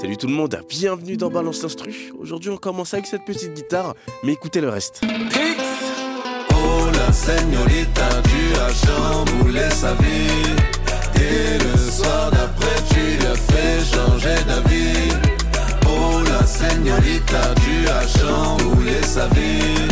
Salut tout le monde, bienvenue dans Balance l'Instru. Aujourd'hui on commence avec cette petite guitare, mais écoutez le reste. Oh la señorita, tu as chamboulé sa vie. Et le soir d'après, tu lui as fait changer d'avis. Oh la señorita, tu as chamboulé sa vie.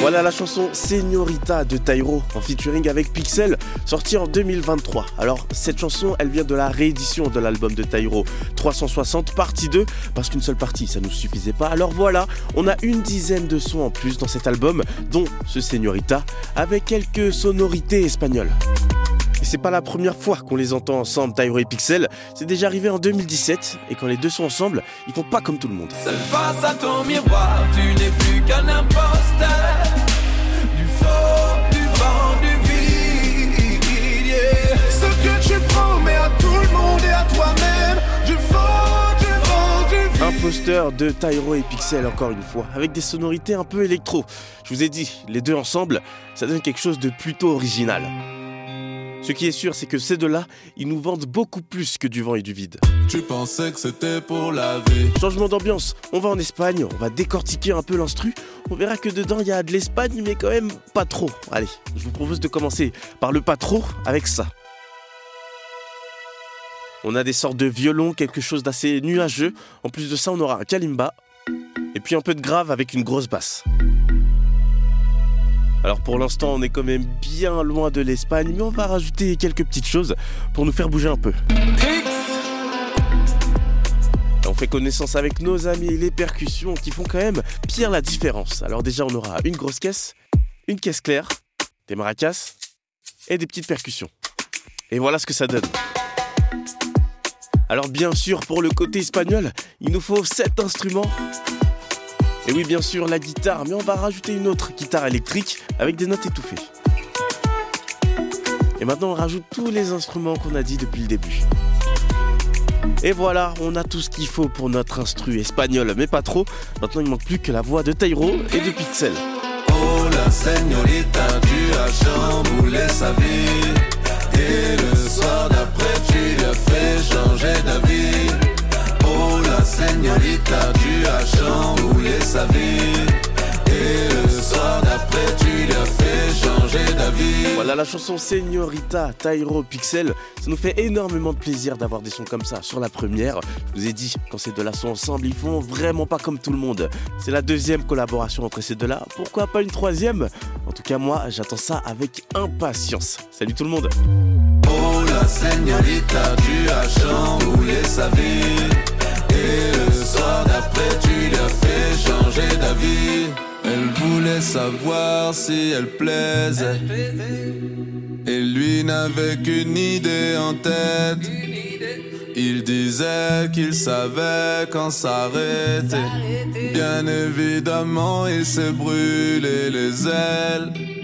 Voilà la chanson Señorita de Tyro en featuring avec Pixel, sortie en 2023. Alors cette chanson, elle vient de la réédition de l'album de Tyro 360 partie 2 parce qu'une seule partie ça nous suffisait pas. Alors voilà, on a une dizaine de sons en plus dans cet album, dont ce Señorita avec quelques sonorités espagnoles. Et c'est pas la première fois qu'on les entend ensemble, Tyro et Pixel. C'est déjà arrivé en 2017 et quand les deux sont ensemble, ils font pas comme tout le monde. Imposteur de Tyro et Pixel encore une fois, avec des sonorités un peu électro. Je vous ai dit, les deux ensemble, ça donne quelque chose de plutôt original. Ce qui est sûr, c'est que ces deux-là, ils nous vendent beaucoup plus que du vent et du vide. Tu pensais que c'était pour la vie. Changement d'ambiance, on va en Espagne, on va décortiquer un peu l'instru. On verra que dedans il y a de l'Espagne, mais quand même pas trop. Allez, je vous propose de commencer par le pas trop avec ça. On a des sortes de violons, quelque chose d'assez nuageux. En plus de ça, on aura un kalimba. Et puis un peu de grave avec une grosse basse. Alors pour l'instant, on est quand même bien loin de l'Espagne, mais on va rajouter quelques petites choses pour nous faire bouger un peu. On fait connaissance avec nos amis les percussions qui font quand même pire la différence. Alors déjà, on aura une grosse caisse, une caisse claire, des maracas et des petites percussions. Et voilà ce que ça donne. Alors bien sûr, pour le côté espagnol, il nous faut 7 instruments. Et oui, bien sûr, la guitare, mais on va rajouter une autre guitare électrique avec des notes étouffées. Et maintenant, on rajoute tous les instruments qu'on a dit depuis le début. Et voilà, on a tout ce qu'il faut pour notre instru espagnol, mais pas trop. Maintenant, il manque plus que la voix de Tyro et de Pixel. Oh la sa vie. Et le soir d'après, tu lui as fait changer d'avis. Voilà la chanson Señorita, Tyro, Pixel. Ça nous fait énormément de plaisir d'avoir des sons comme ça sur la première. Je vous ai dit, quand ces deux-là sont ensemble, ils font vraiment pas comme tout le monde. C'est la deuxième collaboration entre ces deux-là. Pourquoi pas une troisième? En tout cas, moi, j'attends ça avec impatience. Salut tout le monde Oh la señorita, tu as chamboulé sa vie. Savoir si elle plaisait. Et lui n'avait qu'une idée en tête. Il disait qu'il savait quand s'arrêter. Bien évidemment, il s'est brûlé les ailes.